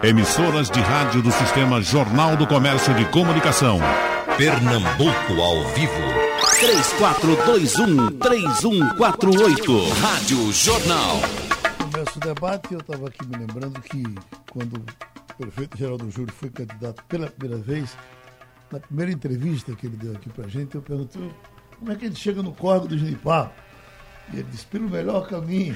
Emissoras de rádio do Sistema Jornal do Comércio de Comunicação. Pernambuco ao vivo. 3421-3148. Rádio Jornal. Começa o debate eu estava aqui me lembrando que quando o prefeito Geraldo Júlio foi candidato pela primeira vez, na primeira entrevista que ele deu aqui pra gente, eu perguntei como é que a gente chega no córrego do Junipar. E ele disse, pelo melhor caminho.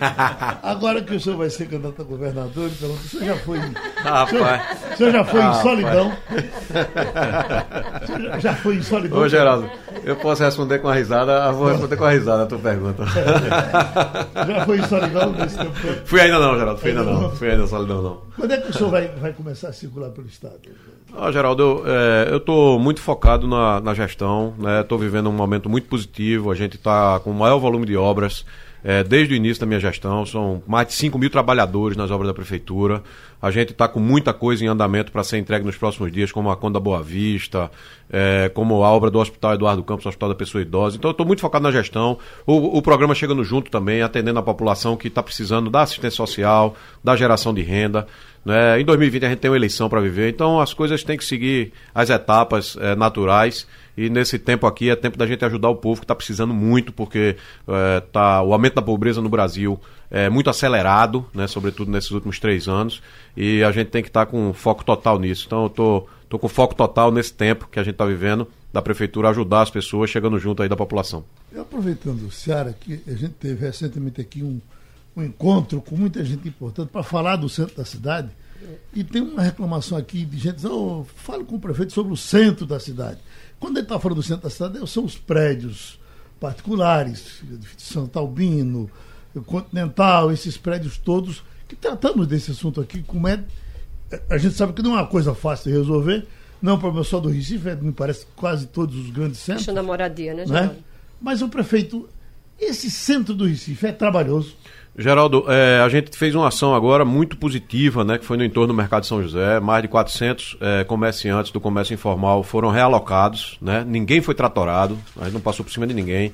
Agora que o senhor vai ser candidato a governador, ele pergunta, o senhor já foi em, Rapaz. o senhor, o senhor já foi em solidão? O senhor já, já foi em solidão? Ô, Geraldo, eu posso responder com a risada, vou responder com a risada a tua pergunta. Já foi em solidão nesse tempo todo? Fui ainda não, Geraldo, fui ainda não. Fui ainda solidão não. Quando é que o senhor vai, vai começar a circular pelo Estado? Ó, Geraldo, eu, é, tô muito focado na, na gestão, né? Tô vivendo um momento muito positivo, a gente está com o maior volume de obras é, desde o início da minha gestão, são mais de 5 mil trabalhadores nas obras da Prefeitura, a gente está com muita coisa em andamento para ser entregue nos próximos dias, como a Conda Boa Vista, é, como a obra do Hospital Eduardo Campos, Hospital da Pessoa Idosa. Então eu estou muito focado na gestão. O, o programa chegando junto também, atendendo a população que está precisando da assistência social, da geração de renda. Né? Em 2020 a gente tem uma eleição para viver, então as coisas têm que seguir as etapas é, naturais. E nesse tempo aqui é tempo da gente ajudar o povo que está precisando muito, porque é, tá, o aumento da pobreza no Brasil é muito acelerado, né, sobretudo nesses últimos três anos, e a gente tem que estar com foco total nisso. Então eu tô, tô com foco total nesse tempo que a gente está vivendo, da prefeitura ajudar as pessoas chegando junto aí da população. E aproveitando o Ceará, que a gente teve recentemente aqui um, um encontro com muita gente importante para falar do centro da cidade, e tem uma reclamação aqui de gente dizendo, oh, fale com o prefeito sobre o centro da cidade. Quando ele está falando do centro da cidade, são os prédios particulares, Santa Albino, Continental, esses prédios todos, que tratamos desse assunto aqui, como é. A gente sabe que não é uma coisa fácil de resolver, não é um problema só do Recife, é, me parece quase todos os grandes centros. Questão da moradia, né, né? Mas o prefeito, esse centro do Recife é trabalhoso. Geraldo, é, a gente fez uma ação agora muito positiva, né, que foi no entorno do Mercado de São José. Mais de 400 é, comerciantes do comércio informal foram realocados, né? Ninguém foi tratorado, a gente não passou por cima de ninguém.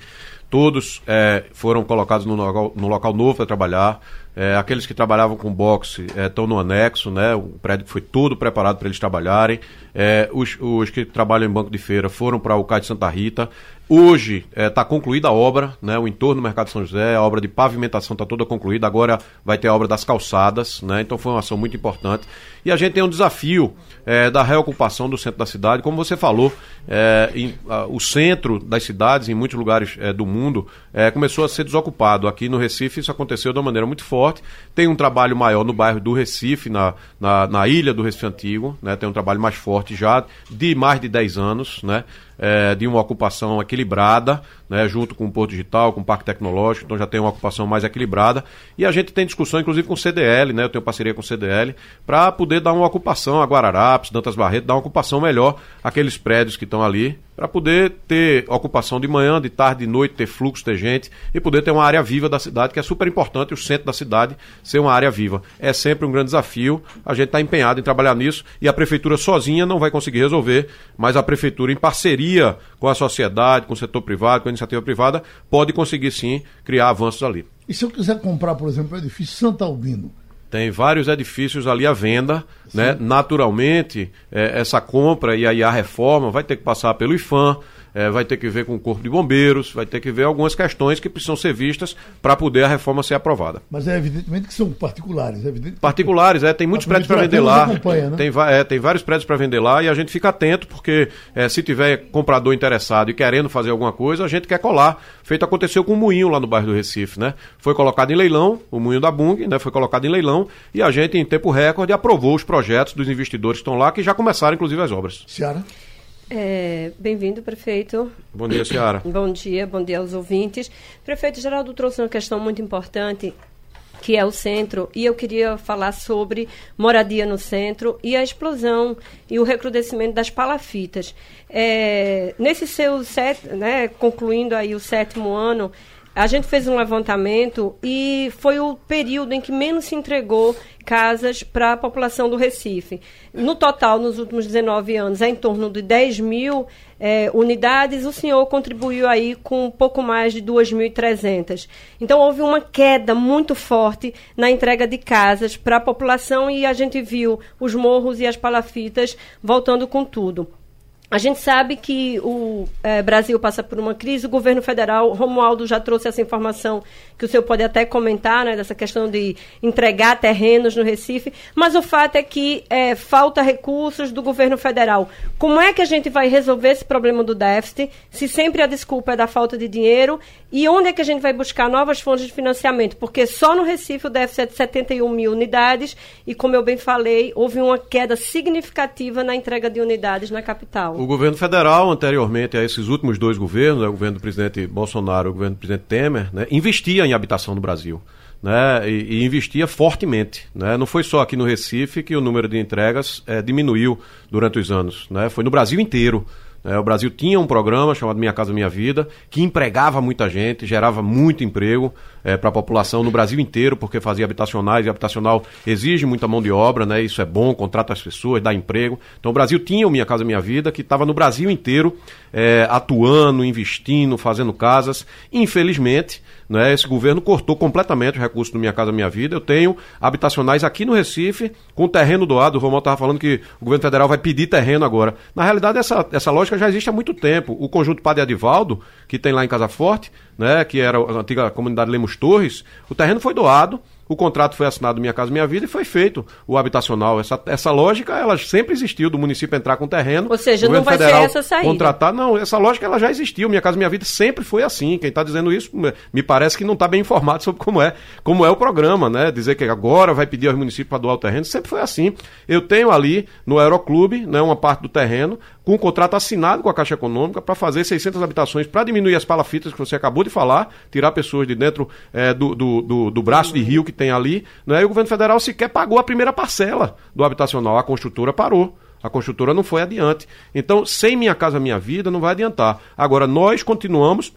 Todos é, foram colocados no local, no local novo para trabalhar. É, aqueles que trabalhavam com boxe estão no anexo, né? O prédio foi todo preparado para eles trabalharem. É, os, os que trabalham em banco de feira foram para o CAI de Santa Rita. Hoje está concluída a obra, né? O entorno do Mercado São José, a obra de pavimentação está toda concluída. Agora vai ter a obra das calçadas, né? Então foi uma ação muito importante. E a gente tem um desafio é, da reocupação do centro da cidade. Como você falou, é, em, a, o centro das cidades, em muitos lugares é, do mundo, é, começou a ser desocupado. Aqui no Recife isso aconteceu de uma maneira muito forte. Tem um trabalho maior no bairro do Recife, na, na, na ilha do Recife Antigo, né? Tem um trabalho mais forte já, de mais de 10 anos, né? É, de uma ocupação equilibrada, né, junto com o Porto Digital, com o Parque Tecnológico, então já tem uma ocupação mais equilibrada. E a gente tem discussão, inclusive, com o CDL, né, eu tenho parceria com o CDL, para poder dar uma ocupação a Guararapes, Dantas Barreto, dar uma ocupação melhor àqueles prédios que estão ali, para poder ter ocupação de manhã, de tarde, de noite, ter fluxo, ter gente e poder ter uma área viva da cidade, que é super importante, o centro da cidade ser uma área viva. É sempre um grande desafio, a gente está empenhado em trabalhar nisso e a prefeitura sozinha não vai conseguir resolver, mas a prefeitura, em parceria com a sociedade, com o setor privado, com a iniciativa privada, pode conseguir sim criar avanços ali. E se eu quiser comprar, por exemplo, o edifício Santa Albino, tem vários edifícios ali à venda, né? Naturalmente, é, essa compra e aí a reforma vai ter que passar pelo IFAM, é, vai ter que ver com o Corpo de Bombeiros, vai ter que ver algumas questões que precisam ser vistas para poder a reforma ser aprovada. mas é evidentemente que são particulares. É evidente Particulares, é, tem muitos prédios para vender lá. né? tem, é, tem vários prédios para vender lá e a gente fica atento, porque é, se tiver comprador interessado e querendo fazer alguma coisa, a gente quer colar. Feito aconteceu com o Moinho lá no bairro do Recife, né? Foi colocado em leilão, o Moinho da Bung, né? Foi colocado em leilão e a gente, em tempo recorde, aprovou os projetos dos investidores que estão lá, que já começaram, inclusive, as obras. Ciara, É, Bem-vindo, prefeito. Bom dia, Ciara. Bom dia, bom dia aos ouvintes. Prefeito Geraldo trouxe uma questão muito importante, que é o centro, e eu queria falar sobre moradia no centro e a explosão e o recrudescimento das palafitas. É, nesse seu set, né, concluindo aí o sétimo ano, a gente fez um levantamento e foi o período em que menos se entregou casas para a população do Recife. No total, nos últimos 19 anos, é em torno de 10 mil é, unidades. O senhor contribuiu aí com um pouco mais de 2.300. Então, houve uma queda muito forte na entrega de casas para a população e a gente viu os morros e as palafitas voltando com tudo. A gente sabe que o é, Brasil passa por uma crise, o governo federal, Romualdo já trouxe essa informação que o senhor pode até comentar, né, dessa questão de entregar terrenos no Recife, mas o fato é que é, falta recursos do governo federal. Como é que a gente vai resolver esse problema do déficit, se sempre a desculpa é da falta de dinheiro, e onde é que a gente vai buscar novas fontes de financiamento? Porque só no Recife o déficit é de 71 mil unidades, e como eu bem falei, houve uma queda significativa na entrega de unidades na capital. O governo federal, anteriormente a esses últimos dois governos, né, o governo do presidente Bolsonaro e o governo do presidente Temer, né, investia em habitação no Brasil. Né, e, e, investia fortemente. Né? Não foi só aqui no Recife que o número de entregas é, diminuiu durante os anos. Né? Foi no Brasil inteiro. É, o Brasil tinha um programa chamado Minha Casa Minha Vida, que empregava muita gente, gerava muito emprego é, para a população no Brasil inteiro, porque fazia habitacionais, e habitacional exige muita mão de obra, né? Isso é bom, contrata as pessoas, dá emprego. Então o Brasil tinha o Minha Casa Minha Vida, que estava no Brasil inteiro é, atuando, investindo, fazendo casas. Infelizmente, né, esse governo cortou completamente os recursos do Minha Casa Minha Vida. Eu tenho habitacionais aqui no Recife, com terreno doado. O Romualdo estava falando que o governo federal vai pedir terreno agora. Na realidade, essa, essa lógica já existe há muito tempo. O conjunto Padre Adivaldo, que tem lá em Casa Forte, né, que era a antiga comunidade Lemos Torres, o terreno foi doado o contrato foi assinado Minha Casa Minha Vida e foi feito o habitacional. Essa, essa lógica, ela sempre existiu, do município entrar com terreno. Ou seja, não vai ser essa saída. Contratar, não, essa lógica ela já existiu. Minha Casa Minha Vida sempre foi assim. Quem está dizendo isso, me parece que não está bem informado sobre como é, como é o programa, né? Dizer que agora vai pedir aos municípios para doar o terreno, sempre foi assim. Eu tenho ali no Aeroclube, né, uma parte do terreno, com um contrato assinado com a Caixa Econômica para fazer 600 habitações para diminuir as palafitas que você acabou de falar, tirar pessoas de dentro é, do, do, do, do, braço de rio que tem ali. Né? E o governo federal sequer pagou a primeira parcela do habitacional. A construtora parou. A construtora não foi adiante. Então, sem Minha Casa Minha Vida, não vai adiantar. Agora, nós continuamos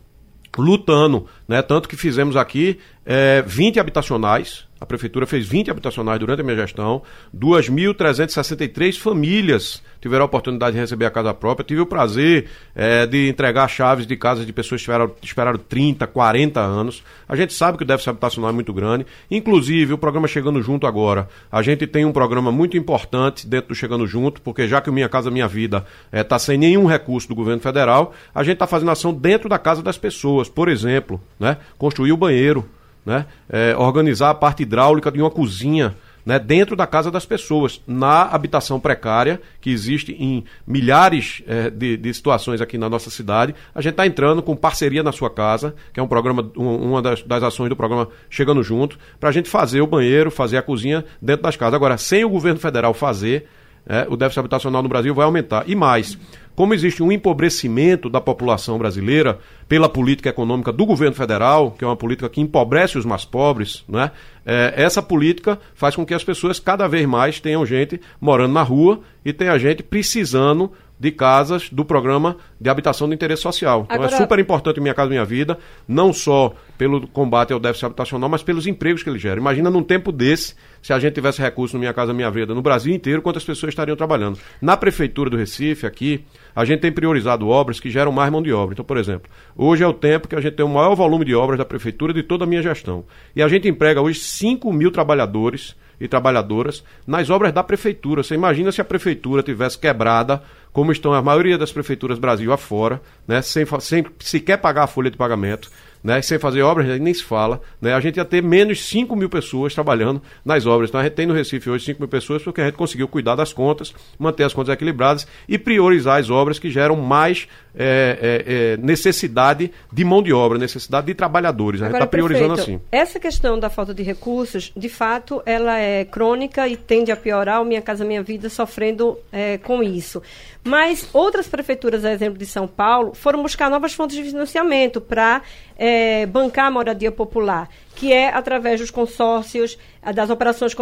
lutando, né? Tanto que fizemos aqui é, 20 habitacionais. A prefeitura fez 20 habitacionais durante a minha gestão. 2.363 famílias tiveram a oportunidade de receber a casa própria. Tive o prazer é, de entregar chaves de casas de pessoas que esperaram, esperaram 30, 40 anos. A gente sabe que o déficit habitacional é muito grande. Inclusive, o programa Chegando Junto agora, a gente tem um programa muito importante dentro do Chegando Junto, porque já que o Minha Casa Minha Vida está é, sem nenhum recurso do governo federal, a gente está fazendo ação dentro da casa das pessoas. Por exemplo, né, construir o banheiro né? É, organizar a parte hidráulica de uma cozinha né, dentro da casa das pessoas, na habitação precária, que existe em milhares é, de, de, situações aqui na nossa cidade. A gente está entrando com parceria na sua casa, que é um programa, um, uma das, das, ações do programa Chegando Junto, para a gente fazer o banheiro, fazer a cozinha dentro das casas. Agora, sem o governo federal fazer, é, o déficit habitacional no Brasil vai aumentar. E mais, como existe um empobrecimento da população brasileira pela política econômica do governo federal, que é uma política que empobrece os mais pobres, né? É, essa política faz com que as pessoas cada vez mais tenham gente morando na rua e tenha gente precisando de casas do programa de habitação de interesse social. Agora... Então é super importante Minha Casa Minha Vida, não só pelo combate ao déficit habitacional, mas pelos empregos que ele gera. Imagina num tempo desse, se a gente tivesse recursos no Minha Casa Minha Vida no Brasil inteiro, quantas pessoas estariam trabalhando. Na Prefeitura do Recife, aqui, a gente tem priorizado obras que geram mais mão de obra. Então, por exemplo, hoje é o tempo que a gente tem o maior volume de obras da Prefeitura de toda a minha gestão. E a gente emprega hoje 5 mil trabalhadores e trabalhadoras nas obras da Prefeitura. Você imagina se a Prefeitura tivesse quebrada como estão a maioria das prefeituras Brasil afora, né, sem, sem sequer pagar a folha de pagamento, né, sem fazer obras, nem se fala, né, a gente ia ter menos 5 mil pessoas trabalhando nas obras. Então a gente tem no Recife hoje 5 mil pessoas porque a gente conseguiu cuidar das contas, manter as contas equilibradas e priorizar as obras que geram mais é, é, é, necessidade de mão de obra, necessidade de trabalhadores. A gente está priorizando assim. Essa questão da falta de recursos, de fato, ela é crônica e tende a piorar. O Minha Casa Minha Vida sofrendo é, com isso. Mas outras prefeituras, a exemplo de São Paulo, foram buscar novas fontes de financiamento para é, bancar a moradia popular, que é através dos consórcios, das operações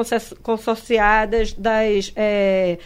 consorciadas, das. É,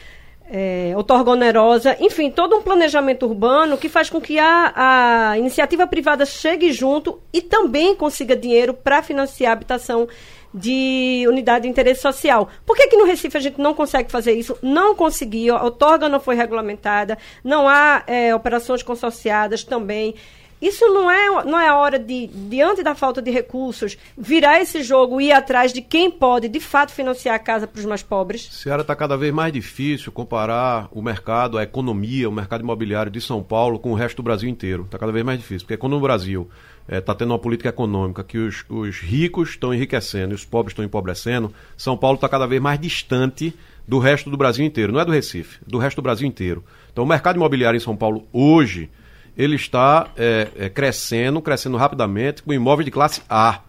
é, outorga onerosa, enfim, todo um planejamento urbano que faz com que a, a iniciativa privada chegue junto e também consiga dinheiro para financiar a habitação de unidade de interesse social. Por que, que no Recife a gente não consegue fazer isso? Não conseguiu, a outorga não foi regulamentada, não há é, operações consorciadas também. Isso não é, não é hora de, diante da falta de recursos, virar esse jogo e ir atrás de quem pode, de fato, financiar a casa para os mais pobres? Seara está cada vez mais difícil comparar o mercado, a economia, o mercado imobiliário de São Paulo com o resto do Brasil inteiro. Está cada vez mais difícil, porque quando no Brasil está eh, tendo uma política econômica que os, os ricos estão enriquecendo e os pobres estão empobrecendo, São Paulo está cada vez mais distante do resto do Brasil inteiro. Não é do Recife, do resto do Brasil inteiro. Então o mercado imobiliário em São Paulo hoje ele está é, é, crescendo, crescendo rapidamente, com imóveis de classe A.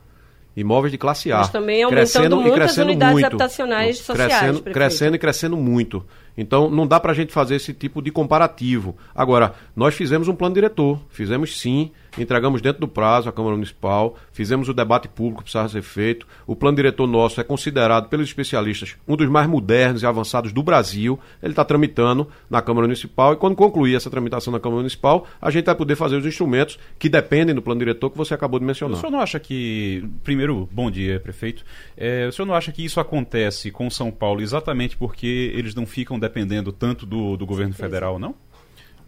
Imóveis de classe A. Mas também aumentando e crescendo unidades muito, habitacionais sociais. Crescendo, crescendo e crescendo muito. Então, não dá para a gente fazer esse tipo de comparativo. Agora, nós fizemos um plano diretor, fizemos sim, entregamos dentro do prazo à Câmara Municipal, fizemos o debate público que precisava ser feito. O plano diretor nosso é considerado pelos especialistas um dos mais modernos e avançados do Brasil. Ele está tramitando na Câmara Municipal e, quando concluir essa tramitação na Câmara Municipal, a gente vai poder fazer os instrumentos que dependem do plano diretor que você acabou de mencionar. O senhor não acha que. Primeiro, bom dia, prefeito. É, o senhor não acha que isso acontece com São Paulo exatamente porque eles não ficam dependendo tanto do, do governo federal, não?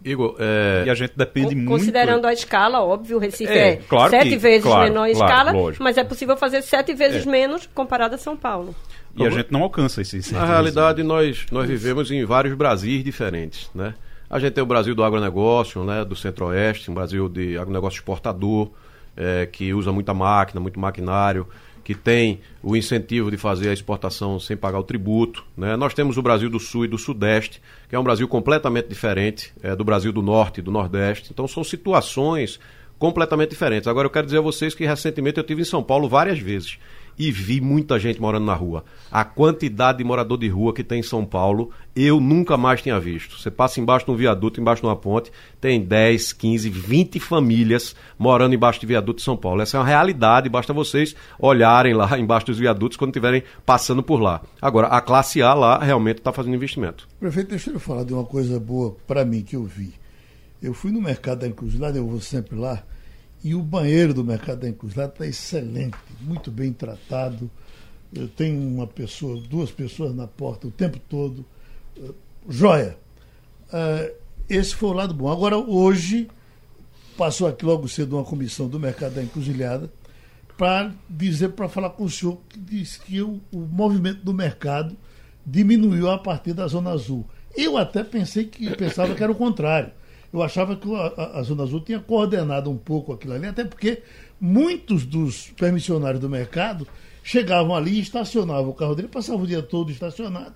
Igor, é... E a gente depende muito. Considerando a escala, óbvio, o Recife é, é claro sete que, vezes claro, menor em claro, escala, lógico. mas é possível fazer sete vezes é. menos comparado a São Paulo. E a gente não alcança esses. Na realidade, nós, nós vivemos em vários Brasis diferentes, né? A gente tem o Brasil do agronegócio, né, do centro-oeste, um Brasil de agronegócio exportador, é, que usa muita máquina, muito maquinário que tem o incentivo de fazer a exportação sem pagar o tributo. Né? Nós temos o Brasil do Sul e do Sudeste, que é um Brasil completamente diferente é, do Brasil do Norte e do Nordeste. Então são situações completamente diferentes. Agora eu quero dizer a vocês que recentemente eu tive em São Paulo várias vezes e vi muita gente morando na rua. A quantidade de morador de rua que tem em São Paulo, eu nunca mais tinha visto. Você passa embaixo de um viaduto, embaixo de uma ponte, tem 10, 15, 20 famílias morando embaixo de viaduto de São Paulo. Essa é uma realidade, basta vocês olharem lá embaixo dos viadutos quando estiverem passando por lá. Agora, a classe A lá realmente está fazendo investimento. Prefeito, deixa eu falar de uma coisa boa para mim que eu vi. Eu fui no mercado da Encruzilhada, eu vou sempre lá, e o banheiro do Mercado da Encruzilhada está excelente, muito bem tratado. Tenho uma pessoa, duas pessoas na porta o tempo todo. Uh, joia. Uh, esse foi o lado bom. Agora, hoje, passou aqui logo cedo uma comissão do Mercado da Encruzilhada para dizer, para falar com o senhor, que diz que o, o movimento do mercado diminuiu a partir da Zona Azul. Eu até pensei que pensava que era o contrário eu achava que a, Zona Azul tinha coordenado um pouco aquilo ali, até porque muitos dos permissionários do mercado chegavam ali e estacionavam o carro dele, passavam o dia todo estacionado.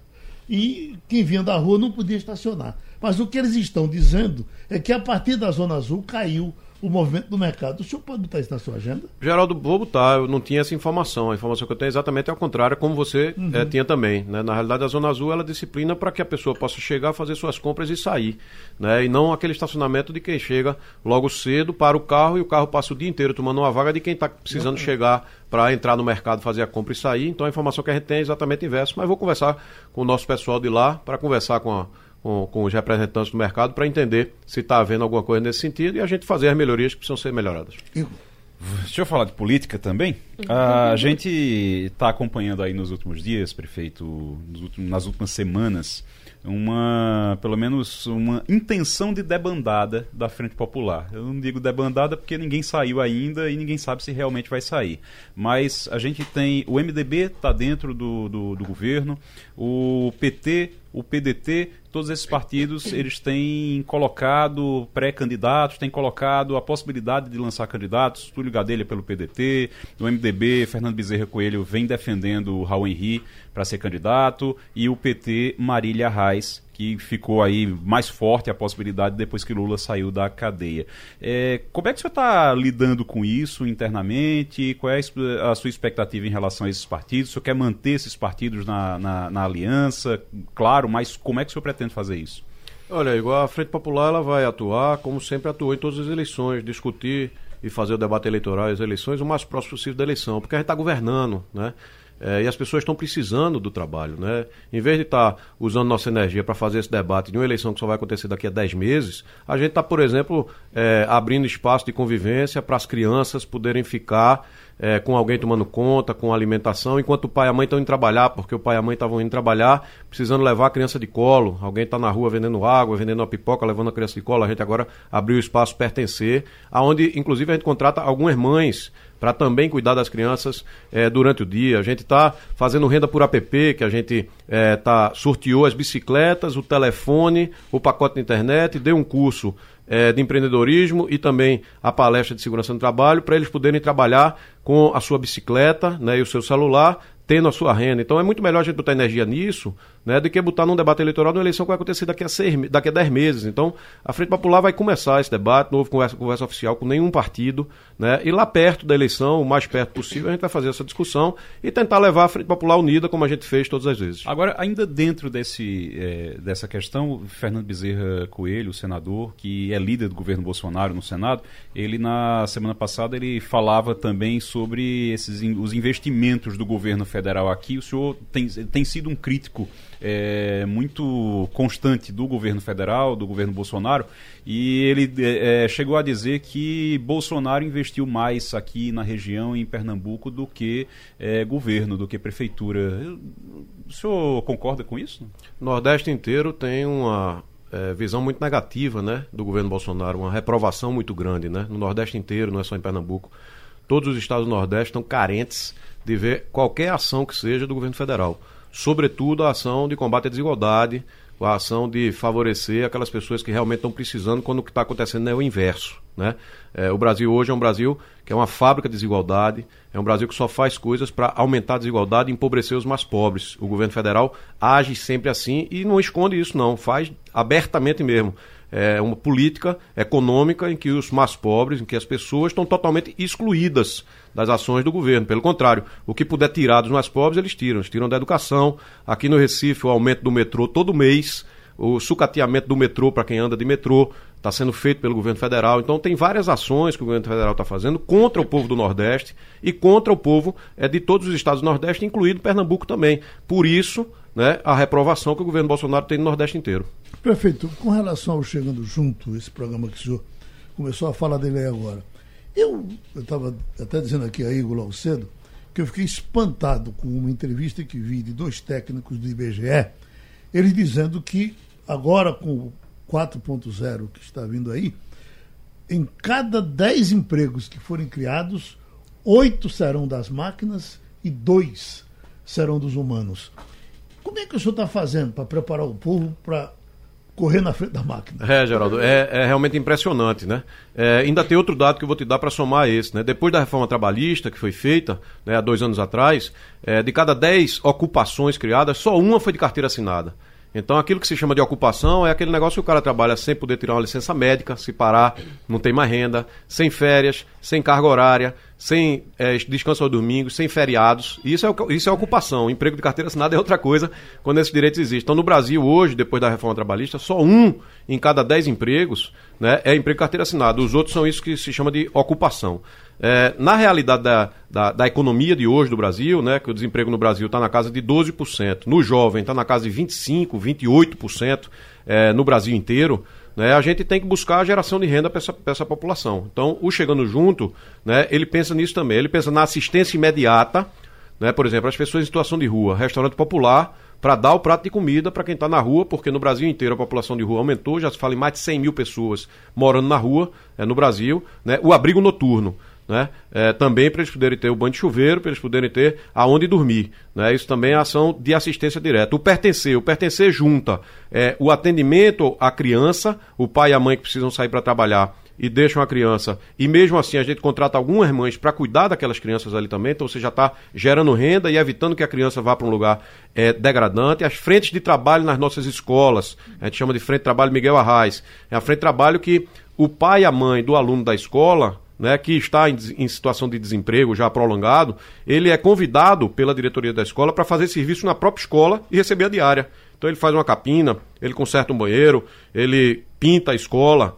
E quem vinha da rua não podia estacionar. Mas o que eles estão dizendo é que a partir da Zona Azul caiu o movimento do mercado. O senhor pode botar isso na sua agenda? Geraldo, vou botar. Eu não tinha essa informação. A informação que eu tenho é exatamente ao contrário, como você uhum. é, tinha também. Né? Na realidade, a Zona Azul ela disciplina para que a pessoa possa chegar, fazer suas compras e sair. Né? E não aquele estacionamento de quem chega logo cedo para o carro e o carro passa o dia inteiro tomando uma vaga de quem está precisando uhum. chegar para entrar no mercado, fazer a compra e sair. Então a informação que a gente tem é exatamente inversa. Mas vou conversar com o nosso pessoal de lá para conversar com a com, com os representantes do mercado para entender se está havendo alguma coisa nesse sentido e a gente fazer as melhorias que precisam ser melhoradas. Deixa eu falar de política também. A gente está acompanhando aí nos últimos dias, prefeito, últimos, nas últimas semanas, uma, pelo menos, uma intenção de debandada da Frente Popular. Eu não digo debandada porque ninguém saiu ainda e ninguém sabe se realmente vai sair. Mas a gente tem. O MDB está dentro do, do, do governo, o PT o PDT, todos esses partidos, eles têm colocado pré-candidatos, têm colocado a possibilidade de lançar candidatos, Túlio Gadelha pelo PDT, o MDB, Fernando Bezerra Coelho vem defendendo o Raul Henri para ser candidato, e o PT, Marília Reis, que ficou aí mais forte a possibilidade depois que Lula saiu da cadeia. É, como é que o senhor está lidando com isso internamente? Qual é a sua expectativa em relação a esses partidos? O senhor quer manter esses partidos na, na, na aliança? Claro, mas como é que o senhor pretende fazer isso? Olha, igual a Frente Popular ela vai atuar como sempre atuou em todas as eleições, discutir e fazer o debate eleitoral e as eleições o mais próximo possível da eleição, porque a gente está governando, né? É, e as pessoas estão precisando do trabalho. Né? Em vez de estar tá usando nossa energia para fazer esse debate de uma eleição que só vai acontecer daqui a 10 meses, a gente está, por exemplo, é, abrindo espaço de convivência para as crianças poderem ficar é, com alguém tomando conta, com alimentação, enquanto o pai e a mãe estão indo trabalhar, porque o pai e a mãe estavam indo trabalhar, precisando levar a criança de colo. Alguém está na rua vendendo água, vendendo uma pipoca, levando a criança de colo. A gente agora abriu o espaço pertencer, aonde inclusive a gente contrata algumas mães para também cuidar das crianças é, durante o dia. A gente está fazendo renda por app, que a gente é, tá, sorteou as bicicletas, o telefone, o pacote de internet, deu um curso é, de empreendedorismo e também a palestra de segurança no trabalho para eles poderem trabalhar com a sua bicicleta né, e o seu celular tendo a sua renda. Então é muito melhor a gente botar energia nisso né, do que botar num debate eleitoral numa eleição que vai acontecer daqui a, seis, daqui a dez meses. Então a Frente Popular vai começar esse debate, não houve conversa, conversa oficial com nenhum partido, né, e lá perto da eleição, o mais perto possível, a gente vai fazer essa discussão e tentar levar a Frente Popular unida como a gente fez todas as vezes. Agora, ainda dentro desse, é, dessa questão, Fernando Bezerra Coelho, o senador, que é líder do governo Bolsonaro no Senado, ele na semana passada ele falava também sobre esses, os investimentos do governo federal aqui. O senhor tem, tem sido um crítico é, muito constante do governo federal, do governo Bolsonaro, e ele é, é, chegou a dizer que Bolsonaro investiu mais aqui na região, em Pernambuco, do que é, governo, do que prefeitura. O senhor concorda com isso? Nordeste inteiro tem uma é, visão muito negativa né, do governo Bolsonaro, uma reprovação muito grande né, no Nordeste inteiro, não é só em Pernambuco. Todos os estados do Nordeste estão carentes de ver qualquer ação que seja do governo federal. Sobretudo a ação de combate à desigualdade, a ação de favorecer aquelas pessoas que realmente estão precisando quando o que está acontecendo é o inverso. Né? É, o Brasil hoje é um Brasil que é uma fábrica de desigualdade, é um Brasil que só faz coisas para aumentar a desigualdade e empobrecer os mais pobres. O governo federal age sempre assim e não esconde isso, não, faz abertamente mesmo é, uma política econômica em que os mais pobres, em que as pessoas estão totalmente excluídas das ações do governo. Pelo contrário, o que puder tirar dos mais pobres, eles tiram. Eles tiram da educação. Aqui no Recife, o aumento do metrô todo mês, o sucateamento do metrô para quem anda de metrô está sendo feito pelo governo federal. Então tem várias ações que o governo federal está fazendo contra o povo do Nordeste e contra o povo é, de todos os estados do Nordeste, incluindo Pernambuco também. Por isso, né, a reprovação que o governo Bolsonaro tem no Nordeste inteiro. Prefeito, com relação ao Chegando Junto, esse programa que o senhor começou a falar dele aí agora, eu estava até dizendo aqui a Igor logo cedo que eu fiquei espantado com uma entrevista que vi de dois técnicos do IBGE, eles dizendo que agora com o 4.0 que está vindo aí, em cada 10 empregos que forem criados, oito serão das máquinas e dois serão dos humanos. Como é que o senhor está fazendo para preparar o povo para correr na frente da máquina. É, Geraldo, é, é realmente impressionante, né? É, ainda tem outro dado que eu vou te dar para somar a esse, né? Depois da reforma trabalhista que foi feita, né, há dois anos atrás, é, de cada dez ocupações criadas, só uma foi de carteira assinada. Então, aquilo que se chama de ocupação é aquele negócio que o cara trabalha sem poder tirar uma licença médica, se parar, não tem mais renda, sem férias, sem carga horária, sem é, descanso ao domingo, sem feriados. Isso é, isso é ocupação. Emprego de carteira assinada é outra coisa quando esses direitos existem. Então, no Brasil, hoje, depois da reforma trabalhista, só um em cada dez empregos né, é emprego de carteira assinada. Os outros são isso que se chama de ocupação. É, na realidade da, da, da, economia de hoje do Brasil, né, que o desemprego no Brasil está na casa de 12%, no jovem está na casa de 25%, 28% é, no Brasil inteiro, né, a gente tem que buscar a geração de renda para essa, essa população. Então, o Chegando Junto, né, ele pensa nisso também, ele pensa na assistência imediata, né, por exemplo, as pessoas em situação de rua, restaurante popular, para dar o prato de comida para quem está na rua, porque no Brasil inteiro a população de rua aumentou, já se fala em mais de 100 mil pessoas morando na rua é, no Brasil, né, o abrigo noturno né? É, também para eles poderem ter o banho de chuveiro, para eles poderem ter aonde dormir. Né? Isso também é ação de assistência direta. O pertencer, o pertencer junta é, o atendimento à criança, o pai e a mãe que precisam sair para trabalhar e deixam a criança, e mesmo assim a gente contrata algumas mães para cuidar daquelas crianças ali também, então você já está gerando renda e evitando que a criança vá para um lugar é, degradante. As frentes de trabalho nas nossas escolas, a gente chama de frente de trabalho Miguel Arraes, é a frente de trabalho que o pai e a mãe do aluno da escola né, que está em, em, situação de desemprego já prolongado, ele é convidado pela diretoria da escola para fazer serviço na própria escola e receber a diária. Então ele faz uma capina, ele conserta um banheiro, ele pinta a escola,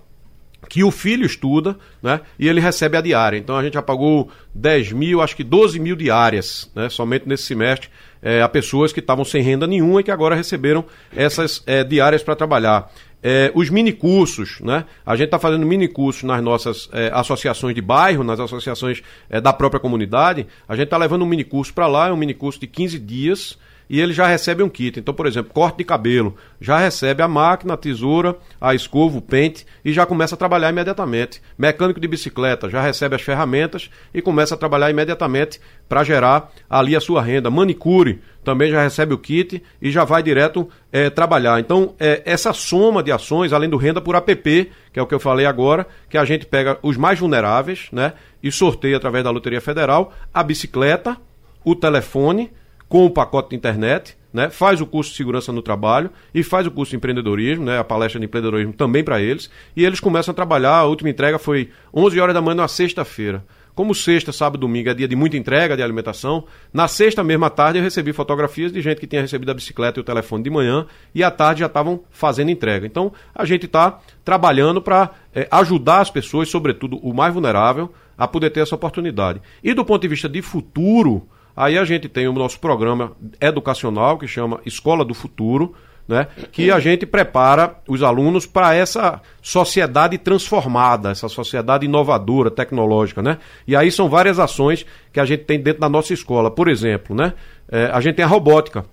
que o filho estuda, né? E ele recebe a diária. Então a gente já pagou 10 mil, acho que 12 mil diárias, né? Somente nesse semestre, é, a pessoas que estavam sem renda nenhuma e que agora receberam essas é, diárias para trabalhar. É, os minicursos, né? A gente está fazendo minicursos nas nossas é, associações de bairro, nas associações é, da própria comunidade. A gente está levando um minicurso para lá, é um minicurso de 15 dias, e ele já recebe um kit. Então, por exemplo, corte de cabelo, já recebe a máquina, a tesoura, a escova, o pente e já começa a trabalhar imediatamente. Mecânico de bicicleta já recebe as ferramentas e começa a trabalhar imediatamente para gerar ali a sua renda. Manicure também já recebe o kit e já vai direto é, trabalhar. Então, é, essa soma de ações, além do renda por APP, que é o que eu falei agora, que a gente pega os mais vulneráveis, né, e sorteia através da Loteria Federal a bicicleta, o telefone com o pacote de internet, né, faz o curso de segurança no trabalho e faz o curso de empreendedorismo, né, a palestra de empreendedorismo também para eles, e eles começam a trabalhar, a última entrega foi 11 horas da manhã na sexta-feira. Como sexta, sábado domingo é dia de muita entrega de alimentação, na sexta mesma tarde eu recebi fotografias de gente que tinha recebido a bicicleta e o telefone de manhã e à tarde já estavam fazendo entrega. Então a gente está trabalhando para é, eh, ajudar as pessoas, sobretudo o mais vulnerável, a poder ter essa oportunidade. E do ponto de vista de futuro, Aí a gente tem o nosso programa educacional que chama Escola do Futuro, né? Que a gente prepara os alunos para essa sociedade transformada, essa sociedade inovadora, tecnológica, né? E aí são várias ações que a gente tem dentro da nossa escola. Por exemplo, né? É, a gente tem a robótica.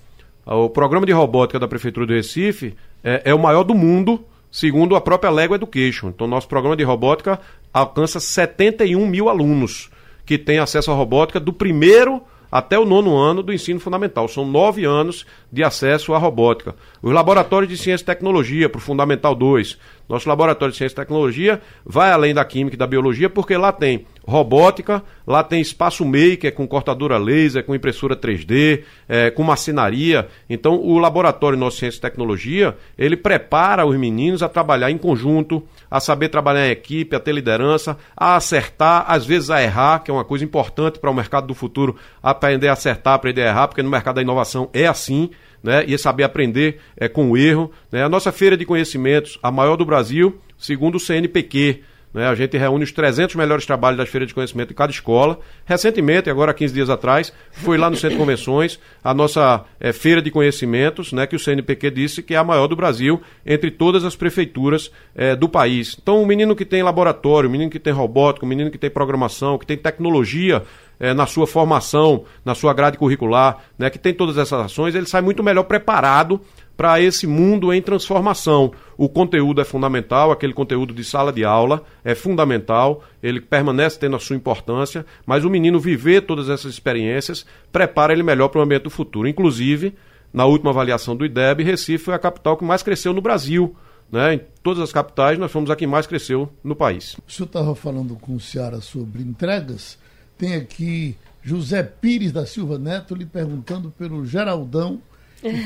O programa de robótica da Prefeitura do Recife é, é o maior do mundo, segundo a própria Lego Education. Então, nosso programa de robótica alcança 71 mil alunos que têm acesso à robótica do primeiro até o nono ano do ensino fundamental. São nove anos de acesso à robótica. Os laboratórios de ciência e tecnologia, para o Fundamental 2. Nosso laboratório de ciência e tecnologia vai além da química e da biologia, porque lá tem robótica, lá tem espaço maker com cortadora laser, com impressora 3D, é, com marcenaria. Então, o laboratório Nossa Ciência e Tecnologia, ele prepara os meninos a trabalhar em conjunto, a saber trabalhar em equipe, a ter liderança, a acertar, às vezes a errar, que é uma coisa importante para o mercado do futuro, aprender a acertar, aprender a errar, porque no mercado da inovação é assim. Né, e saber aprender é, com o erro. Né? A nossa feira de conhecimentos, a maior do Brasil, segundo o CNPq, né? A gente reúne os 300 melhores trabalhos das feiras de conhecimento de cada escola. Recentemente, agora 15 dias atrás, fui lá no Centro de Convenções, a nossa é, feira de conhecimentos, né, que o CNPq disse que é a maior do Brasil entre todas as prefeituras é, do país. Então, o menino que tem laboratório, o menino que tem robótica, o menino que tem programação, que tem tecnologia é, na sua formação, na sua grade curricular, né, que tem todas essas ações, ele sai muito melhor preparado para esse mundo em transformação. O conteúdo é fundamental, aquele conteúdo de sala de aula é fundamental, ele permanece tendo a sua importância, mas o menino viver todas essas experiências prepara ele melhor para o ambiente do futuro. Inclusive, na última avaliação do IDEB, Recife foi a capital que mais cresceu no Brasil. Né? Em todas as capitais, nós fomos a que mais cresceu no país. O senhor estava falando com o Ceará sobre entregas. Tem aqui José Pires da Silva Neto lhe perguntando pelo Geraldão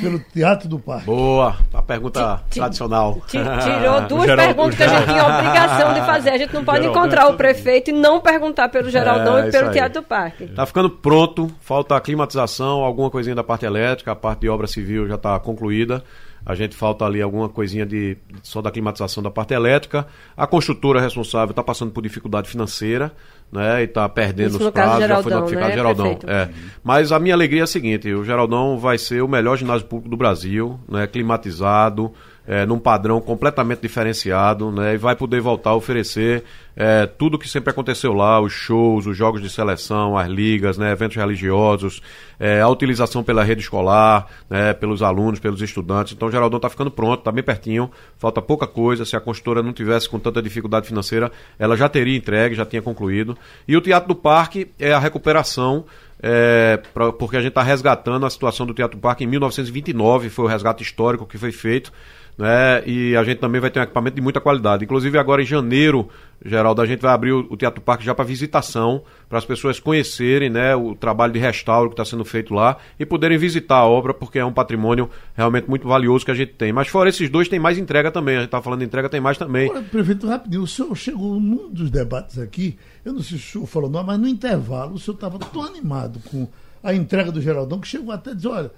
pelo Teatro do Parque. Boa, a pergunta ti, tradicional. Ti, tirou duas perguntas que a gente tinha obrigação de fazer. A gente não pode Geraldão encontrar o prefeito e não perguntar pelo Geraldão é, e pelo Teatro do Parque. Tá ficando pronto, falta a climatização, alguma coisinha da parte elétrica, a parte de obra civil já está concluída. A gente falta ali alguma coisinha de só da climatização da parte elétrica. A construtora responsável está passando por dificuldade financeira, né? E está perdendo Isso os prazos, já foi notificado né, Geraldão. É. Mas a minha alegria é a seguinte: o Geraldão vai ser o melhor ginásio público do Brasil, né? Climatizado, é, num padrão completamente diferenciado, né? E vai poder voltar a oferecer é, tudo que sempre aconteceu lá, os shows, os jogos de seleção, as ligas, né? eventos religiosos, é, a utilização pela rede escolar, né? pelos alunos, pelos estudantes. Então o Geraldão está ficando pronto, está bem pertinho, falta pouca coisa. Se a construtora não tivesse com tanta dificuldade financeira, ela já teria entregue, já tinha concluído. E o Teatro do Parque é a recuperação. É, pra, porque a gente está resgatando a situação do Teatro Parque em 1929, foi o resgate histórico que foi feito né? E a gente também vai ter um equipamento de muita qualidade. Inclusive agora em janeiro, Geraldo, a gente vai abrir o, Teatro Parque já para visitação, para as pessoas conhecerem, né, o trabalho de restauro que está sendo feito lá e poderem visitar a obra, porque é um patrimônio realmente muito valioso que a gente tem. Mas fora esses dois, tem mais entrega também. A gente está falando de entrega, tem mais também. Prefeito, rapidinho, o senhor chegou num dos debates aqui, eu não sei se o senhor falou não, mas no intervalo o senhor estava tão animado com a entrega do Geraldão que chegou até a dizer, olha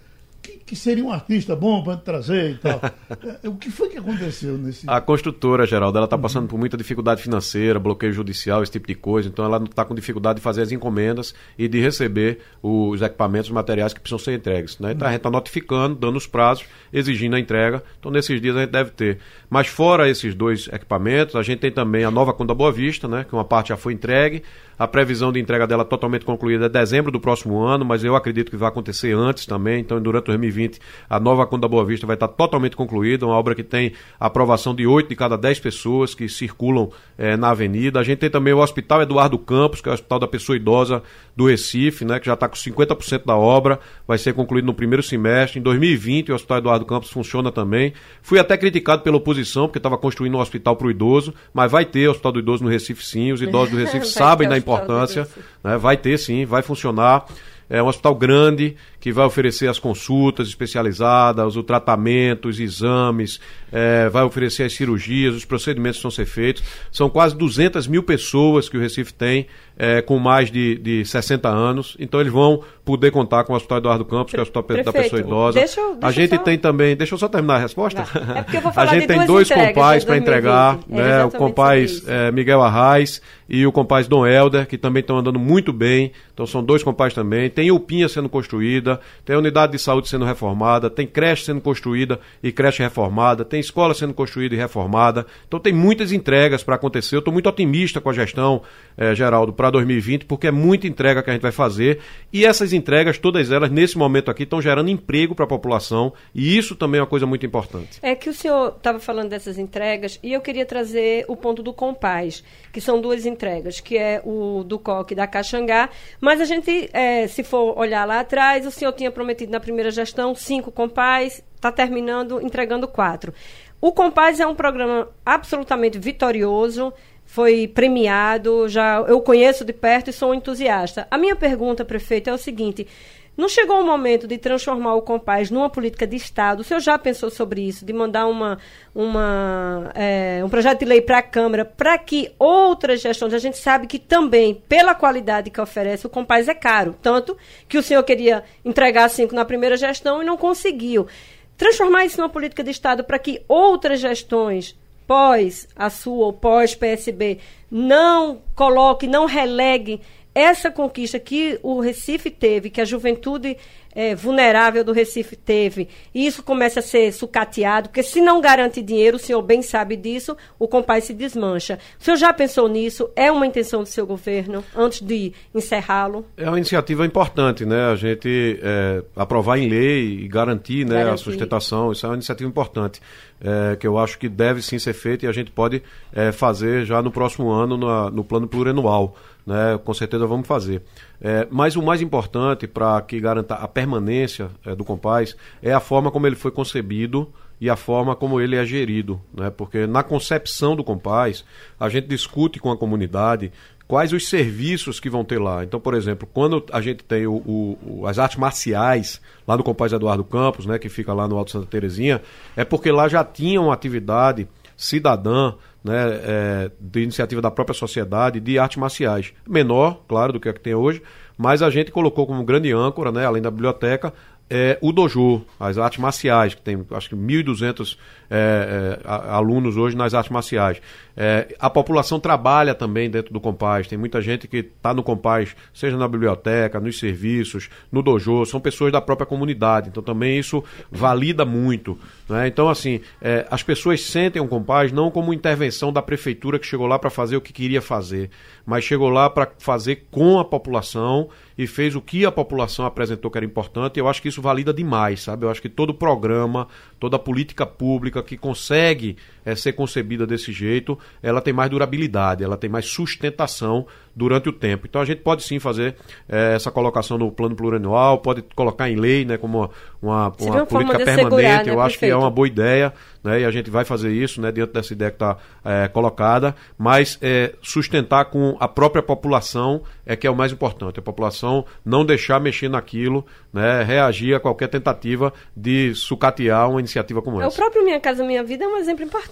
que, que seria um artista bom para trazer e tal. É, o que foi que aconteceu nesse. A construtora, Geraldo, ela está passando por muita dificuldade financeira, bloqueio judicial, esse tipo de coisa. Então ela está com dificuldade de fazer as encomendas e de receber os equipamentos, os materiais que precisam ser entregues. Né? Então a gente está notificando, dando os prazos, exigindo a entrega. Então nesses dias a gente deve ter. Mas fora esses dois equipamentos, a gente tem também a nova Conda Boa Vista, né? que uma parte já foi entregue. A previsão de entrega dela totalmente concluída é dezembro do próximo ano, mas eu acredito que vai acontecer antes também. Então, durante 2020, a nova Conda Boa Vista vai estar totalmente concluída. Uma obra que tem aprovação de 8 de cada 10 pessoas que circulam eh, na avenida. A gente tem também o Hospital Eduardo Campos, que é o Hospital da Pessoa Idosa do Recife, né, que já está com 50% da obra. Vai ser concluído no primeiro semestre. Em 2020, o Hospital Eduardo Campos funciona também. Fui até criticado pela oposição, porque estava construindo um hospital para o idoso, mas vai ter Hospital do Idoso no Recife sim. Os idosos do Recife sabem da importância importância. Né? Vai ter sim, vai funcionar. É um hospital grande que vai oferecer as consultas especializadas, o tratamento, os exames, é, vai oferecer as cirurgias, os procedimentos que vão ser feitos. São quase 200 mil pessoas que o Recife tem é, com mais de, de 60 anos. Então eles vão poder contar com o Hospital Eduardo Campos, que é o Hospital Prefeito, da Pessoa Idosa. Deixa, deixa a gente só... tem também. Deixa eu só terminar a resposta. É porque eu vou falar a gente tem dois compais para entregar, é né? o compais é, Miguel Arraes e o compais Dom Helder, que também estão andando muito bem. Então são dois compais também. Tem UPinha sendo construída, tem unidade de saúde sendo reformada, tem creche sendo construída e creche reformada, tem escola sendo construída e reformada. Então tem muitas entregas para acontecer. Eu estou muito otimista com a gestão, é, Geraldo, para 2020, porque é muita entrega que a gente vai fazer. E essas entregas, todas elas, nesse momento aqui, estão gerando emprego para a população. E isso também é uma coisa muito importante. É que o senhor estava falando dessas entregas e eu queria trazer o ponto do Compaz, que são duas entregas, que é o do COC da Caxangá. Mas a gente, é, se for olhar lá atrás, senhor tinha prometido na primeira gestão cinco Compaz, está terminando entregando quatro. O Compaz é um programa absolutamente vitorioso foi premiado, já eu conheço de perto e sou entusiasta. A minha pergunta, prefeito, é o seguinte: não chegou o momento de transformar o Compaz numa política de Estado? O senhor já pensou sobre isso, de mandar uma, uma, é, um projeto de lei para a Câmara para que outras gestões, a gente sabe que também, pela qualidade que oferece, o Compaz é caro. Tanto que o senhor queria entregar cinco na primeira gestão e não conseguiu. Transformar isso numa política de Estado para que outras gestões pós a sua ou pós PSB não coloque, não relegue essa conquista que o Recife teve, que a juventude é, vulnerável do Recife teve, e isso começa a ser sucateado, porque se não garante dinheiro, o senhor bem sabe disso, o compás se desmancha. O senhor já pensou nisso? É uma intenção do seu governo, antes de encerrá-lo? É uma iniciativa importante, né? A gente é, aprovar em lei e garantir, né, garantir. a sustentação, isso é uma iniciativa importante, é, que eu acho que deve sim ser feita e a gente pode é, fazer já no próximo ano na, no plano plurianual né? Com certeza vamos fazer. É, mas o mais importante para que garanta a permanência é, do Compaz é a forma como ele foi concebido e a forma como ele é gerido, né? Porque na concepção do Compaz a gente discute com a comunidade quais os serviços que vão ter lá. Então, por exemplo, quando a gente tem o, o, as artes marciais lá no Compaz Eduardo Campos, né, que fica lá no Alto Santa Terezinha, é porque lá já tinha uma atividade cidadã né, é, de iniciativa da própria sociedade de artes marciais. Menor, claro, do que a que tem hoje, mas a gente colocou como grande âncora, né, além da biblioteca, é, o dojo, as artes marciais, que tem acho que 1.200 é, é, alunos hoje nas artes marciais. É, a população trabalha também dentro do Compaz, tem muita gente que está no Compaz, seja na biblioteca, nos serviços, no dojo, são pessoas da própria comunidade, então também isso valida muito. Né? Então, assim, é, as pessoas sentem o Compaz não como intervenção da prefeitura que chegou lá para fazer o que queria fazer, mas chegou lá para fazer com a população e fez o que a população apresentou que era importante. Eu acho que isso valida demais, sabe? Eu acho que todo programa, toda política pública que consegue é, ser concebida desse jeito, ela tem mais durabilidade, ela tem mais sustentação durante o tempo. Então a gente pode sim fazer é, essa colocação no plano plurianual, pode colocar em lei, né, como uma, uma, uma política permanente. Segurar, né, Eu acho que é uma boa ideia, né, e a gente vai fazer isso, né, diante dessa ideia que está é, colocada, mas é, sustentar com a própria população é que é o mais importante. A população não deixar mexer naquilo, né, reagir a qualquer tentativa de sucatear uma iniciativa como é, essa. O próprio Minha Casa Minha Vida é um exemplo importante.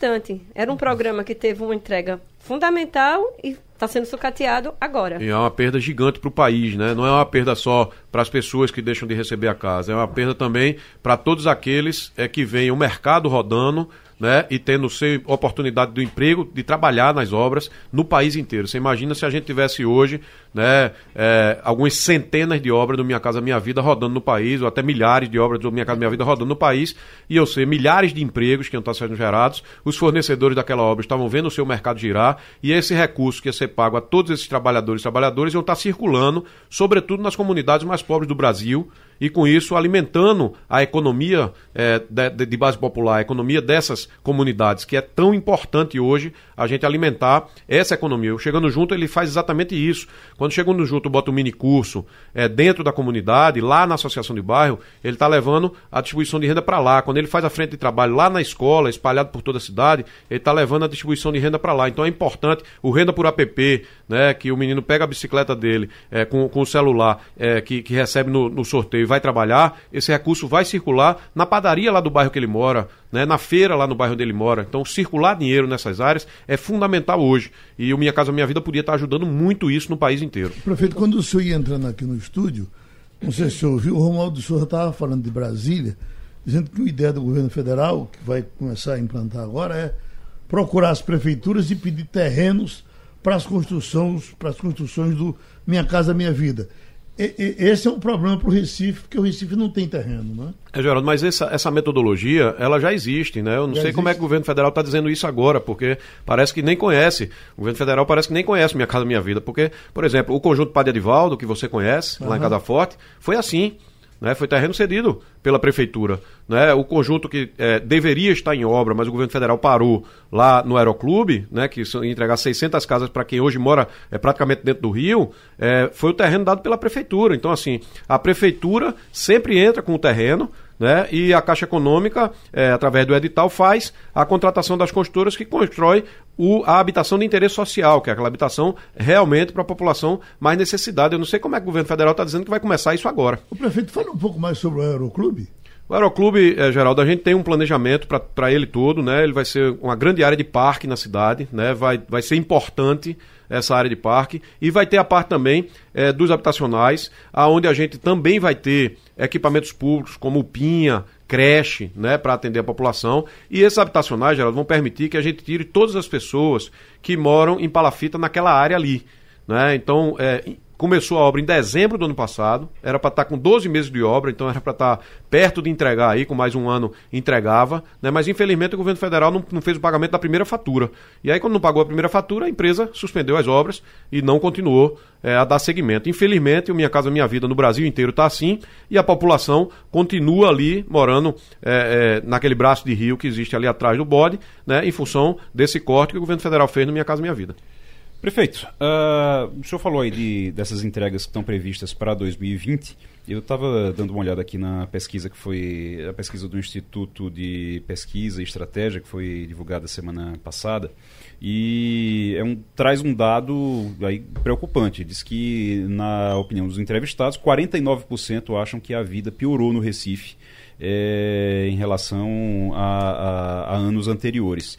Era um programa que teve uma entrega fundamental e está sendo sucateado agora. E é uma perda gigante para o país, né? Não é uma perda só para as pessoas que deixam de receber a casa, é uma perda também para todos aqueles é, que veem o mercado rodando né, e tendo ser oportunidade do emprego, de trabalhar nas obras no país inteiro. Você imagina se a gente tivesse hoje né, é, algumas centenas de obras do Minha Casa Minha Vida rodando no país, ou até milhares de obras do Minha Casa Minha Vida rodando no país, e eu sei milhares de empregos que iam estar sendo gerados, os fornecedores daquela obra estavam vendo o seu mercado girar, e esse recurso que ia ser pago a todos esses trabalhadores e trabalhadoras iam estar circulando, sobretudo nas comunidades mais pobres do Brasil, e com isso alimentando a economia é, de, de, base popular, a economia dessas comunidades, que é tão importante hoje a gente alimentar essa economia. O Chegando Junto ele faz exatamente isso. Quando Chegando Junto bota um mini curso é, dentro da comunidade, lá na associação de bairro, ele está levando a distribuição de renda para lá. Quando ele faz a frente de trabalho lá na escola, espalhado por toda a cidade, ele está levando a distribuição de renda para lá. Então é importante o renda por app, né, que o menino pega a bicicleta dele é, com, com o celular é, que, que recebe no, no sorteio vai trabalhar, esse recurso vai circular na padaria lá do bairro que ele mora, né, na feira lá no bairro onde ele mora. Então, circular dinheiro nessas áreas é fundamental hoje. E o Minha Casa Minha Vida podia estar ajudando muito isso no país inteiro. Prefeito, quando o senhor ia entrando aqui no estúdio, não sei se o senhor ouviu, o Romualdo Souza estava falando de Brasília, dizendo que uma ideia do governo federal, que vai começar a implantar agora, é procurar as prefeituras e pedir terrenos para as construções, para as construções do Minha Casa Minha Vida esse é um problema para o Recife, porque o Recife não tem terreno, né? É, Geraldo, mas essa, essa metodologia, ela já existe, né? Eu não já sei existe. como é que o governo federal está dizendo isso agora, porque parece que nem conhece. O governo federal parece que nem conhece Minha Casa Minha Vida, porque, por exemplo, o conjunto Padre Edivaldo, que você conhece, uhum. lá em Casa Forte, foi assim. Né, foi terreno cedido pela prefeitura. Né, o conjunto que é, deveria estar em obra, mas o governo federal parou lá no Aeroclube, né, que entregar 600 casas para quem hoje mora é, praticamente dentro do Rio, é, foi o terreno dado pela prefeitura. Então, assim, a prefeitura sempre entra com o terreno, né? E a Caixa Econômica, é, através do edital, faz a contratação das construtoras que constrói o, a habitação de interesse social, que é aquela habitação realmente para a população mais necessidade. Eu não sei como é que o governo federal está dizendo que vai começar isso agora. O prefeito, fala um pouco mais sobre o Aeroclube. O Aeroclube, é, Geraldo, a gente tem um planejamento para ele todo, né? Ele vai ser uma grande área de parque na cidade, né? Vai, vai ser importante essa área de parque e vai ter a parte também é, dos habitacionais, aonde a gente também vai ter equipamentos públicos como o PINHA, creche, né, para atender a população. E esses habitacionais, Geraldo, vão permitir que a gente tire todas as pessoas que moram em palafita naquela área ali. Né? Então, é, começou a obra em dezembro do ano passado, era para estar tá com 12 meses de obra, então era para estar tá perto de entregar aí, com mais um ano entregava, né? mas infelizmente o governo federal não, não, fez o pagamento da primeira fatura. E aí, quando não pagou a primeira fatura, a empresa suspendeu as obras e não continuou é, a dar seguimento. Infelizmente, o Minha Casa Minha Vida no Brasil inteiro está assim e a população continua ali morando é, é, naquele braço de rio que existe ali atrás do bode, né? em função desse corte que o governo federal fez no Minha Casa Minha Vida. Prefeito, uh, o senhor falou aí de, dessas entregas que estão previstas para 2020. Eu estava dando uma olhada aqui na pesquisa que foi a pesquisa do Instituto de Pesquisa e Estratégia que foi divulgada semana passada e é um, traz um dado aí preocupante. Diz que, na opinião dos entrevistados, 49% acham que a vida piorou no Recife é, em relação a, a, a anos anteriores.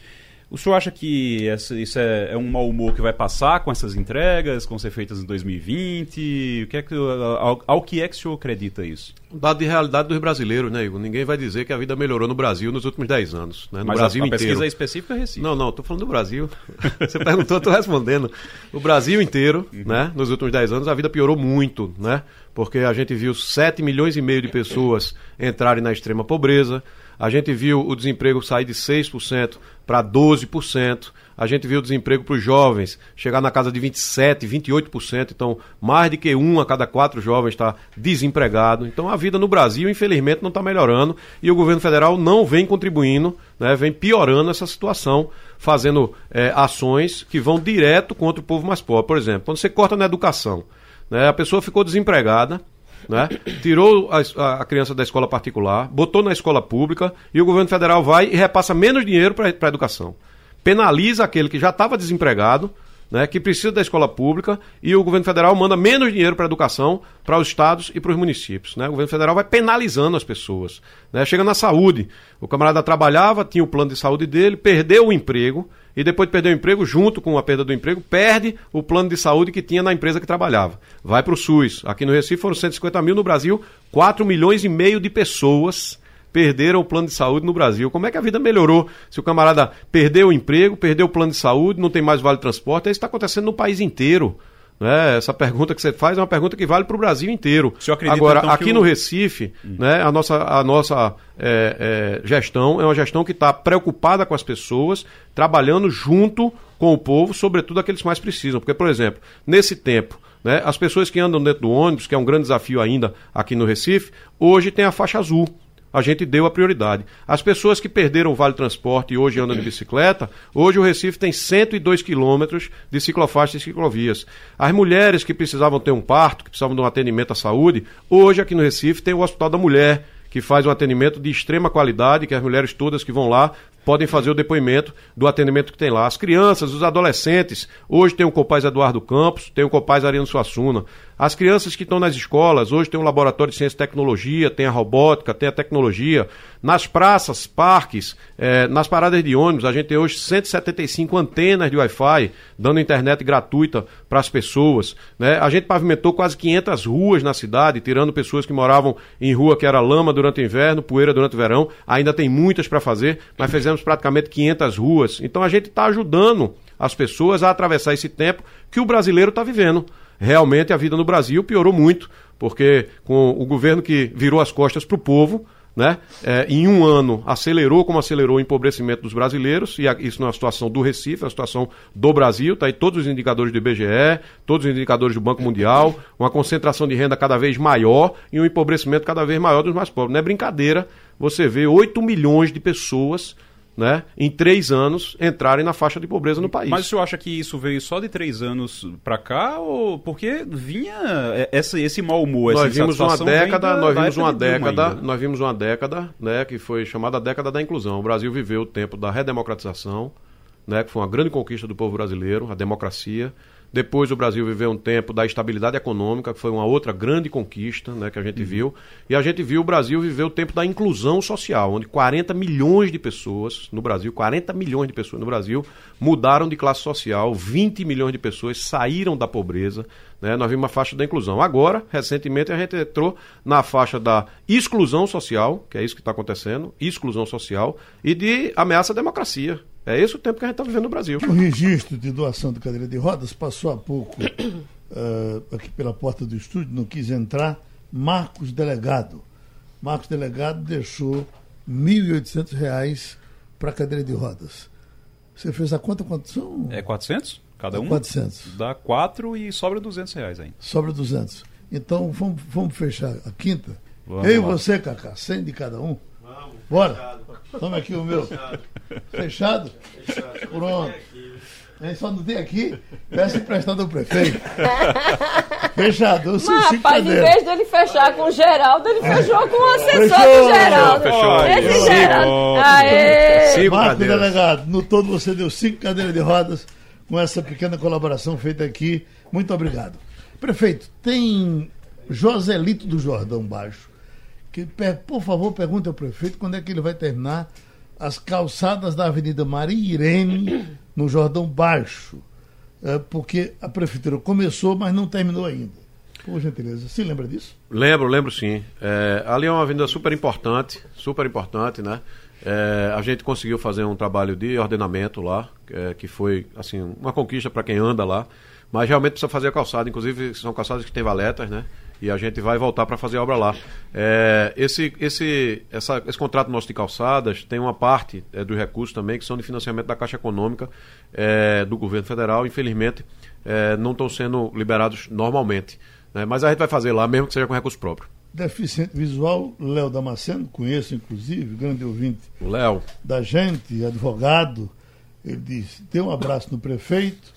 O senhor acha que isso é, é, um mau humor que vai passar com essas entregas, vão ser feitas em 2020? O que é que, ao, ao que é que o senhor acredita isso? Dado de realidade dos brasileiros, né, Igor? Ninguém vai dizer que a vida melhorou no Brasil nos últimos 10 anos. Né? No Mas Brasil a, a pesquisa é específica é Recife. Não, não, estou falando do Brasil. Você perguntou, estou respondendo. O Brasil inteiro, uhum. né, nos últimos 10 anos, a vida piorou muito, né? Porque a gente viu 7 milhões e meio de pessoas entrarem na extrema pobreza, a gente viu o desemprego sair de 6% para 12%. A gente viu o desemprego para os jovens chegar na casa de 27%, 28%. Então, mais de que um a cada quatro jovens está desempregado. Então, a vida no Brasil, infelizmente, não está melhorando. E o governo federal não vem contribuindo, né, vem piorando essa situação, fazendo é, ações que vão direto contra o povo mais pobre. Por exemplo, quando você corta na educação, né, a pessoa ficou desempregada né? tirou a, a, criança da escola particular, botou na escola pública e o governo federal vai e repassa menos dinheiro para a educação. Penaliza aquele que já estava desempregado, né, que precisa da escola pública e o governo federal manda menos dinheiro para a educação para os estados e para os municípios. Né? O governo federal vai penalizando as pessoas. Né? Chega na saúde, o camarada trabalhava, tinha o plano de saúde dele, perdeu o emprego e depois de perder o emprego, junto com a perda do emprego, perde o plano de saúde que tinha na empresa que trabalhava. Vai para o SUS. Aqui no Recife foram 150 mil, no Brasil, 4 milhões e meio de pessoas perderam o plano de saúde no Brasil. Como é que a vida melhorou se o camarada perdeu o emprego, perdeu o plano de saúde, não tem mais vale transporte? Isso está acontecendo no país inteiro. Né? Essa pergunta que você faz é uma pergunta que vale para o Brasil inteiro. Agora, então, aqui o... no Recife, hum. né, a nossa, a nossa é, é, gestão é uma gestão que está preocupada com as pessoas, trabalhando junto com o povo, sobretudo aqueles que mais precisam. Porque, por exemplo, nesse tempo, né, as pessoas que andam dentro do ônibus, que é um grande desafio ainda aqui no Recife, hoje tem a faixa azul a gente deu a prioridade. As pessoas que perderam o Vale Transporte e hoje andam de bicicleta, hoje o Recife tem 102 quilômetros de ciclofaixas e ciclovias. As mulheres que precisavam ter um parto, que precisavam de um atendimento à saúde, hoje aqui no Recife tem o Hospital da Mulher, que faz um atendimento de extrema qualidade, que as mulheres todas que vão lá podem fazer o depoimento do atendimento que tem lá. As crianças, os adolescentes, hoje tem o Copaz Eduardo Campos, tem o Copaz Ariano Suassuna. As crianças que estão nas escolas, hoje tem o Laboratório de Ciência e Tecnologia, tem a robótica, tem a tecnologia. Nas praças, parques, eh, nas paradas de ônibus, a gente tem hoje 175 antenas de Wi-Fi, dando internet gratuita para as pessoas. Né? A gente pavimentou quase 500 ruas na cidade, tirando pessoas que moravam em rua que era lama durante o inverno, poeira durante o verão. Ainda tem muitas para fazer, mas fizemos praticamente 500 ruas. Então a gente está ajudando as pessoas a atravessar esse tempo que o brasileiro está vivendo realmente a vida no Brasil piorou muito, porque com o governo que virou as costas para o povo, né? É, em um ano acelerou como acelerou o empobrecimento dos brasileiros, e isso não é uma situação do Recife, é uma situação do Brasil, está aí todos os indicadores do IBGE, todos os indicadores do Banco Mundial, uma concentração de renda cada vez maior e um empobrecimento cada vez maior dos mais pobres. Não é brincadeira você vê 8 milhões de pessoas né, em três anos entrarem na faixa de pobreza no país. Mas o senhor acha que isso veio só de três anos para cá ou porque vinha essa, esse mau humor, essa nós vimos uma década, nós vimos uma década, nós vimos uma década, né, que foi chamada década da inclusão. O Brasil viveu o tempo da redemocratização, né, que foi uma grande conquista do povo brasileiro, a democracia. Depois o Brasil viveu um tempo da estabilidade econômica, que foi uma outra grande conquista né, que a gente uhum. viu. E a gente viu o Brasil viver o tempo da inclusão social, onde 40 milhões de pessoas no Brasil, 40 milhões de pessoas no Brasil, mudaram de classe social, 20 milhões de pessoas saíram da pobreza. Né, nós vimos uma faixa da inclusão. Agora, recentemente, a gente entrou na faixa da exclusão social, que é isso que está acontecendo, exclusão social, e de ameaça à democracia. É esse o tempo que a gente está vivendo no Brasil. O registro de doação de cadeira de rodas passou há pouco uh, aqui pela porta do estúdio, não quis entrar. Marcos Delegado. Marcos Delegado deixou R$ 1.800 para a cadeira de rodas. Você fez a conta quanto são? É 400? Cada é um? 400. Dá 4 e sobra 200 reais ainda. Sobra 200. Então vamos, vamos fechar a quinta. Vamos Eu e você, Cacá, 100 de cada um. Vamos. Bora. Fechado. Toma aqui o meu. Fechado? Fechado? Fechado. Pronto. A só não tem aqui, peço emprestado ao prefeito. Fechado, Mas, rapaz, em vez dele fechar com o Geraldo, ele fechou com o assessor fechou, do Geraldo. Fechou, fechou. Esse Geraldo. Aê! Marco Delegado, no todo você deu cinco cadeiras de rodas com essa pequena colaboração feita aqui. Muito obrigado. Prefeito, tem Joselito do Jordão Baixo. Que, por favor, pergunte ao prefeito quando é que ele vai terminar as calçadas da Avenida Maria Irene, no Jordão Baixo, é, porque a prefeitura começou, mas não terminou ainda. Por gentileza, se lembra disso? Lembro, lembro sim. É, ali é uma avenida super importante, super importante, né? É, a gente conseguiu fazer um trabalho de ordenamento lá, é, que foi assim uma conquista para quem anda lá, mas realmente precisa fazer a calçada, inclusive são calçadas que têm valetas, né? E a gente vai voltar para fazer obra lá. É, esse, esse, essa, esse contrato nosso de calçadas tem uma parte é, dos recursos também que são de financiamento da Caixa Econômica é, do governo federal. Infelizmente, é, não estão sendo liberados normalmente. Né? Mas a gente vai fazer lá, mesmo que seja com recurso próprio. Deficiente visual, Léo Damasceno, conheço inclusive, grande ouvinte Léo. da gente, advogado. Ele disse: dê um abraço no prefeito,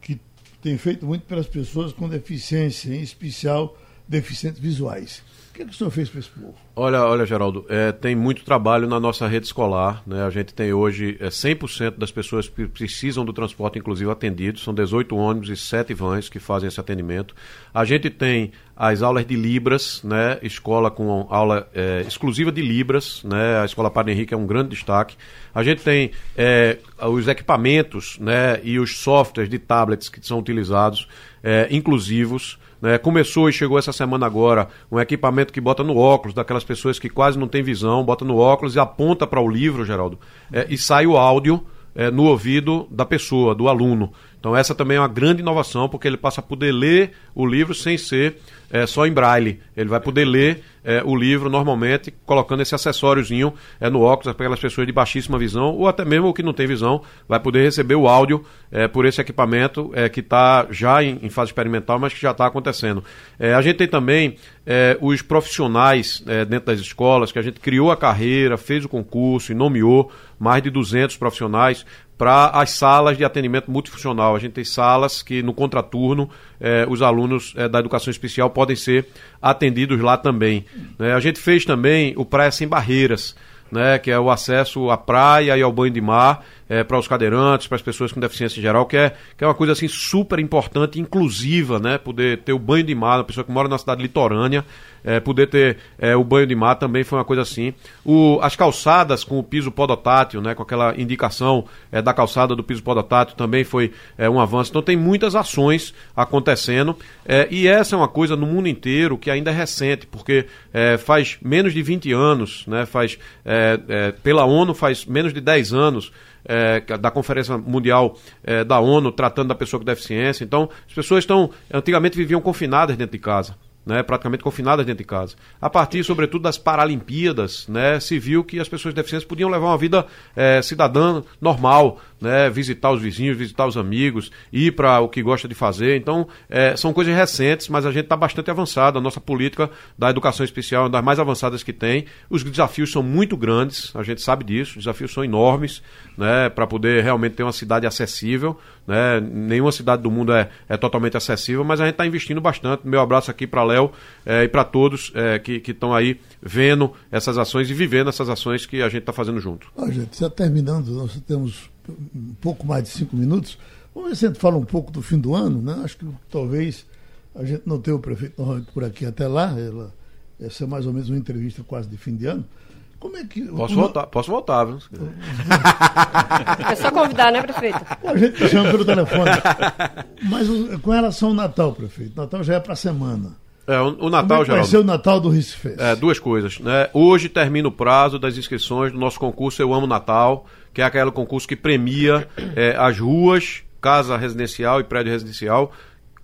que tem feito muito pelas pessoas com deficiência, em especial deficientes visuais. O que, é que o senhor fez para esse povo? Olha, olha, Geraldo, é, tem muito trabalho na nossa rede escolar. Né? A gente tem hoje é, 100% das pessoas que precisam do transporte, inclusive, atendidos. São 18 ônibus e 7 vans que fazem esse atendimento. A gente tem as aulas de Libras, né? escola com aula é, exclusiva de Libras. Né? A Escola Padre Henrique é um grande destaque. A gente tem é, os equipamentos né? e os softwares de tablets que são utilizados, é, inclusivos. Né? Começou e chegou essa semana agora um equipamento que bota no óculos, daquelas pessoas que quase não têm visão, bota no óculos e aponta para o livro, Geraldo, é, e sai o áudio é, no ouvido da pessoa, do aluno. Então essa também é uma grande inovação, porque ele passa a poder ler o livro sem ser é, só em braille. Ele vai poder ler é, o livro normalmente, colocando esse acessóriozinho é, no óculos para aquelas pessoas de baixíssima visão, ou até mesmo o que não tem visão, vai poder receber o áudio é, por esse equipamento é, que está já em, em, fase experimental, mas que já está acontecendo. É, a gente tem também é, os profissionais dentro das escolas, que a gente criou a carreira, fez o concurso e nomeou mais de 200 profissionais para as salas de atendimento multifuncional. A gente tem salas que no contraturno eh, os alunos eh, da educação especial podem ser atendidos lá também. Né? A gente fez também o Praia Sem Barreiras. Né, que é o acesso à praia e ao banho de mar é, para os cadeirantes, para as pessoas com deficiência em geral, que é, que é uma coisa assim super importante, inclusiva, né, poder ter o banho de mar, uma pessoa que mora na cidade litorânea, é, poder ter é, o banho de mar também foi uma coisa assim. O, as calçadas com o piso podotátil, né, com aquela indicação é, da calçada do piso podotátil também foi é, um avanço. Então tem muitas ações acontecendo é, e essa é uma coisa no mundo inteiro que ainda é recente, porque é, faz menos de 20 anos, né, faz, pela ONU faz menos de 10 anos é, da Conferência Mundial é, da ONU tratando da pessoa com deficiência. Então, as pessoas estão, antigamente viviam confinadas dentro de casa né, praticamente confinadas dentro de casa. A partir, sobretudo, das Paralimpíadas, né, se viu que as pessoas deficientes podiam levar uma vida é, cidadã normal, né, visitar os vizinhos, visitar os amigos, ir para o que gosta de fazer. Então, é, são coisas recentes, mas a gente está bastante avançado. A nossa política da educação especial é uma das mais avançadas que tem. Os desafios são muito grandes, a gente sabe disso, os desafios são enormes né, para poder realmente ter uma cidade acessível. Né? Nenhuma cidade do mundo é, é totalmente acessível, mas a gente está investindo bastante. Meu abraço aqui para Léo é, e para todos é, que estão aí vendo essas ações e vivendo essas ações que a gente está fazendo junto. Ah, gente, já terminando, nós temos um pouco mais de cinco minutos. Vamos ver se a gente fala um pouco do fim do ano, né? Acho que talvez a gente não tenha o prefeito por aqui até lá. Ela, essa é mais ou menos uma entrevista quase de fim de ano. Como é que. Posso voltar, posso voltar, viu? É só convidar, né, prefeito? A gente chama pelo telefone. Mas com relação ao Natal, prefeito, Natal já é para a semana. É, o, o Natal, já. É vai ser o Natal do Recife? É, duas coisas. Né? Hoje termina o prazo das inscrições do nosso concurso Eu Amo Natal, que é aquele concurso que premia é, as ruas, casa residencial e prédio residencial,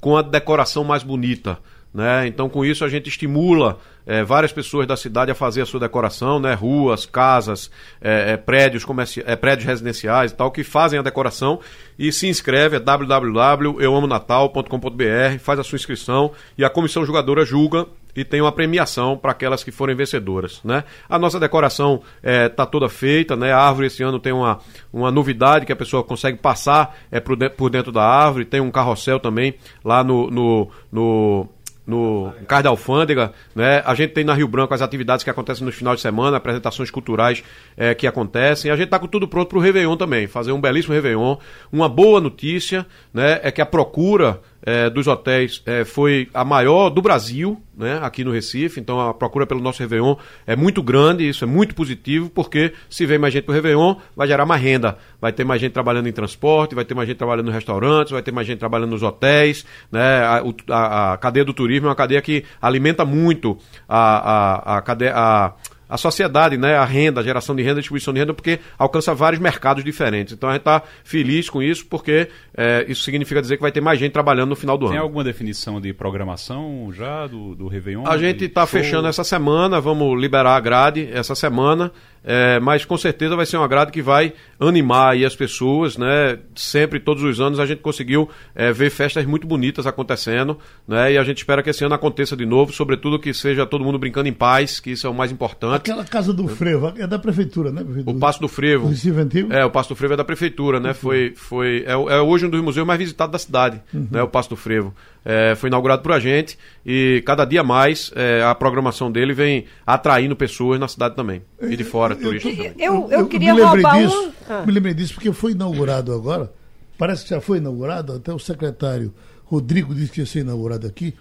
com a decoração mais bonita. Né? Então, com isso, a gente estimula é, várias pessoas da cidade a fazer a sua decoração, né? ruas, casas, é, é, prédios, comerci... É, prédios residenciais e tal, que fazem a decoração e se inscreve, é www.euamonatal.com.br, faz a sua inscrição e a comissão julgadora julga e tem uma premiação para aquelas que forem vencedoras. Né? A nossa decoração está é, toda feita, né? a árvore esse ano tem uma, uma novidade que a pessoa consegue passar é, por, dentro, por dentro da árvore, tem um carrossel também lá no, no, no no Cais da Alfândega, né? A gente tem na Rio Branco as atividades que acontecem nos finais de semana, apresentações culturais é, que acontecem. A gente está com tudo pronto para o Réveillon também, fazer um belíssimo Réveillon. Uma boa notícia, né? É que a procura é, dos hotéis é, foi a maior do Brasil, né, aqui no Recife. Então a procura pelo nosso Réveillon é muito grande, isso é muito positivo, porque se vem mais gente para o Réveillon, vai gerar mais renda. Vai ter mais gente trabalhando em transporte, vai ter mais gente trabalhando nos restaurantes, vai ter mais gente trabalhando nos hotéis. Né? A, a, a cadeia do turismo é uma cadeia que alimenta muito a, a, a cadeia. A, a sociedade, né, a renda, a geração de renda, a distribuição de renda, porque alcança vários mercados diferentes. Então a gente está feliz com isso, porque é, isso significa dizer que vai ter mais gente trabalhando no final do Tem ano. Tem alguma definição de programação já do, do Réveillon? A gente está fechando essa semana, vamos liberar a grade essa semana. É, mas com certeza vai ser uma grade que vai animar as pessoas, né? Sempre, todos os anos, a gente conseguiu é, ver festas muito bonitas acontecendo, né? E a gente espera que esse ano aconteça de novo, sobretudo que seja todo mundo brincando em paz, que isso é o mais importante. Aquela casa do Frevo, é da prefeitura, né? O Passo do Frevo. O? É, o Passo do Frevo é da prefeitura, né? Foi, foi, é, é hoje um dos museus mais visitados da cidade, Uhum. né? O Passo do Frevo. É, foi inaugurado por a gente e cada dia mais é, a programação dele vem atraindo pessoas na cidade também. E de fora, turistas. também. Eu, eu, queria me lembrei roubar disso, um. Ah. Me lembrei disso porque foi inaugurado agora. Parece que já foi inaugurado, até o secretário Rodrigo disse que ia ser inaugurado aqui.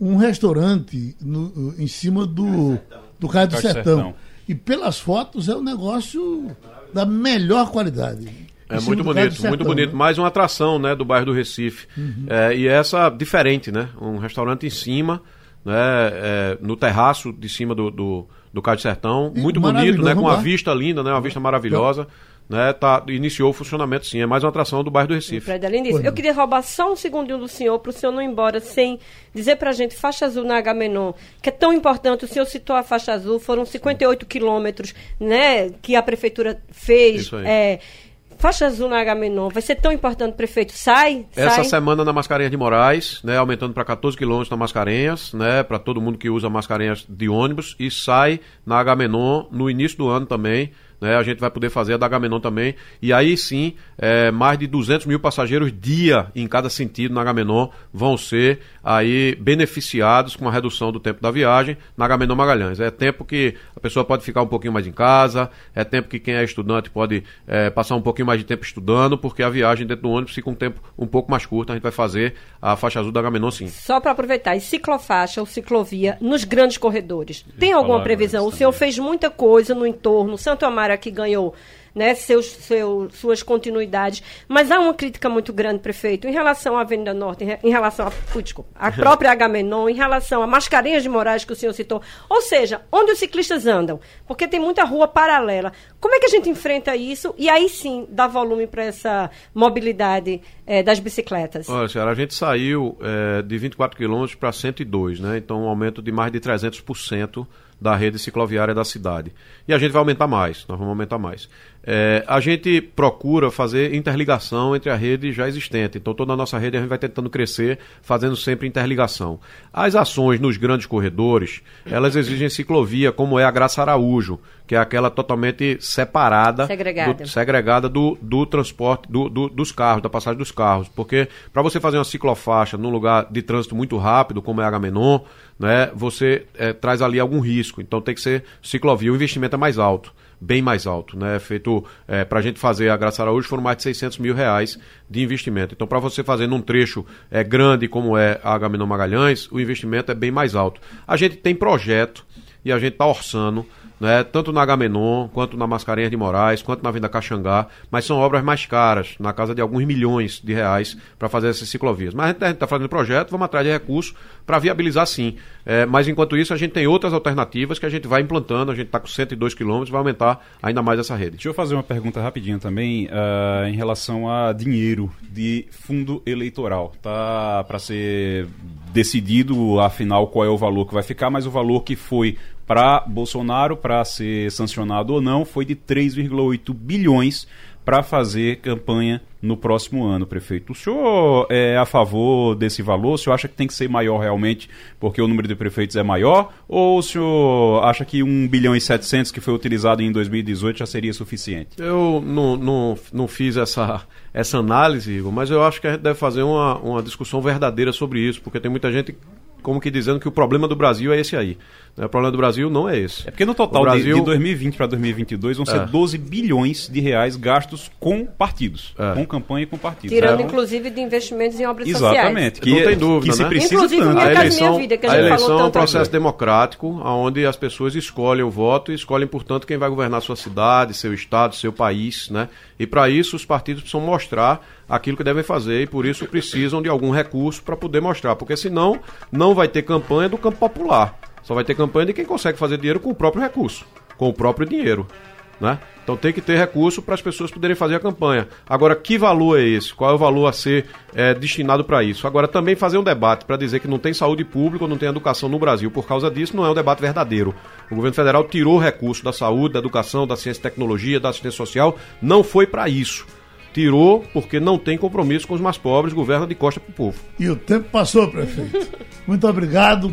Um restaurante no- em cima do, do Caio do Cais do Sertão. Sertão. E pelas fotos é um negócio da melhor qualidade. É muito bonito, muito bonito. né? Mais uma atração, né, do bairro do Recife. É, e essa diferente, né? Um restaurante em cima, né, é, no terraço de cima do, do, do Sertão. E Muito bonito, né? Com vamos uma lá. vista linda, né? Uma vista maravilhosa. Né, tá, iniciou o funcionamento, sim. É mais uma atração do bairro do Recife. Fred, além disso, eu queria roubar só um segundinho do senhor, para o senhor não ir embora sem dizer para a gente, faixa azul na Agamenon, que é tão importante, o senhor citou a faixa azul, foram 58 quilômetros né, que a prefeitura fez. Isso aí. É, faixa azul na Agamenon, vai ser tão importante, prefeito, sai? Essa sai. semana na Mascarenhas de Moraes, né, aumentando para 14 quilômetros na Mascarenhas, né, para todo mundo que usa Mascarenhas de ônibus e sai na Agamenon no início do ano também. Né, a gente vai poder fazer a da Agamenon também. E aí sim, é, mais de 200 mil passageiros dia em cada sentido na Agamenon vão ser aí beneficiados com a redução do tempo da viagem na Agamenon Magalhães. É tempo que a pessoa pode ficar um pouquinho mais em casa, é tempo que quem é estudante pode é, passar um pouquinho mais de tempo estudando, porque a viagem dentro do ônibus fica um tempo um pouco mais curto. A gente vai fazer a faixa azul da Agamenon sim. Só para aproveitar, e ciclofaixa ou ciclovia nos grandes corredores. Tem alguma previsão? O senhor fez muita coisa no entorno, Santo Amaro aqui ganhou né, seus, seu- suas continuidades, mas há uma crítica muito grande, prefeito, em relação à Avenida Norte, em, re- em relação ui, desculpa, a própria Agamenon, em relação a Mascarenhas de Moraes, que o senhor citou. Ou seja, onde os ciclistas andam, porque tem muita rua paralela. Como é que a gente enfrenta isso e aí sim dá volume para essa mobilidade eh, das bicicletas? Olha, senhora, a gente saiu é, de 24 quilômetros para 102, né? Então um aumento de mais de 300% da rede cicloviária da cidade. E a gente vai aumentar mais, nós vamos aumentar mais. É, a gente procura fazer interligação entre a rede já existente. Então toda a nossa rede a gente vai tentando crescer, fazendo sempre interligação. As ações nos grandes corredores, elas exigem ciclovia, como é a Graça Araújo, que é aquela totalmente separada Segregada. do- segregada do, do transporte do, do- dos carros, da passagem dos carros. Porque para você fazer uma ciclofaixa num lugar de trânsito muito rápido, como é Agamenon, né, você eh, traz ali algum risco. Então tem que ser ciclovia. O investimento é mais alto, bem mais alto. Né, feito para a gente fazer a Graça Araújo foram mais de 600 mil reais de investimento. Então para você fazer num trecho eh, grande como é a Agamenon Magalhães, o investimento é bem mais alto. A gente tem projeto e a gente está orçando né, tanto na Agamenon, quanto na Mascarenhas de Moraes, quanto na Venda Caxangá, mas são obras mais caras, na casa de alguns milhões de reais para fazer essas ciclovias. Mas a gente está fazendo projeto, vamos atrás de recursos para viabilizar sim. É, mas enquanto isso, a gente tem outras alternativas que a gente vai implantando, a gente está com 102 quilômetros, vai aumentar ainda mais essa rede. Deixa eu fazer uma pergunta rapidinho também ah, em relação a dinheiro de fundo eleitoral. Tá para ser decidido, afinal, qual é o valor que vai ficar, mas o valor que foi para Bolsonaro para ser sancionado ou não foi de 3,8 bilhões para fazer campanha no próximo ano, prefeito. O senhor é a favor desse valor? O senhor acha que tem que ser maior realmente porque o número de prefeitos é maior? Ou o senhor acha que 1 bilhão e 700 que foi utilizado em 2018 já seria suficiente? Eu não, não, não fiz essa, essa análise, Igor, mas eu acho que a gente deve fazer uma, uma discussão verdadeira sobre isso, porque tem muita gente como que dizendo que o problema do Brasil é esse aí. O problema do Brasil não é esse. É porque no total O de- Brasil- de, 2020 para 2022 vão ser É. 12 bilhões de reais gastos com partidos, É. com campanha e com partidos. Tirando, Então, inclusive, de investimentos em obras Exatamente. sociais. Que, Não tem dúvida, que se né? precisa Inclusive, tanto. A eleição, Minha Vida, que a a gente eleição falou é um processo aqui. democrático, onde as pessoas escolhem o voto e escolhem, portanto, quem vai governar sua cidade, seu estado, seu país, né? E para isso os partidos precisam mostrar aquilo que devem fazer e por isso precisam de algum recurso para poder mostrar, porque senão não vai ter campanha do campo popular. Só vai ter campanha de quem consegue fazer dinheiro com o próprio recurso, com o próprio dinheiro. Né? Então tem que ter recurso para as pessoas poderem fazer a campanha. Agora, que valor é esse? Qual é o valor a ser eh, destinado para isso? Agora, também fazer um debate para dizer que não tem saúde pública ou não tem educação no Brasil por causa disso não é um debate verdadeiro. O governo federal tirou recurso da saúde, da educação, da ciência e tecnologia, da assistência social, não foi para isso. Tirou porque não tem compromisso com os mais pobres, governa de costa para o povo. E o tempo passou, prefeito. Muito obrigado.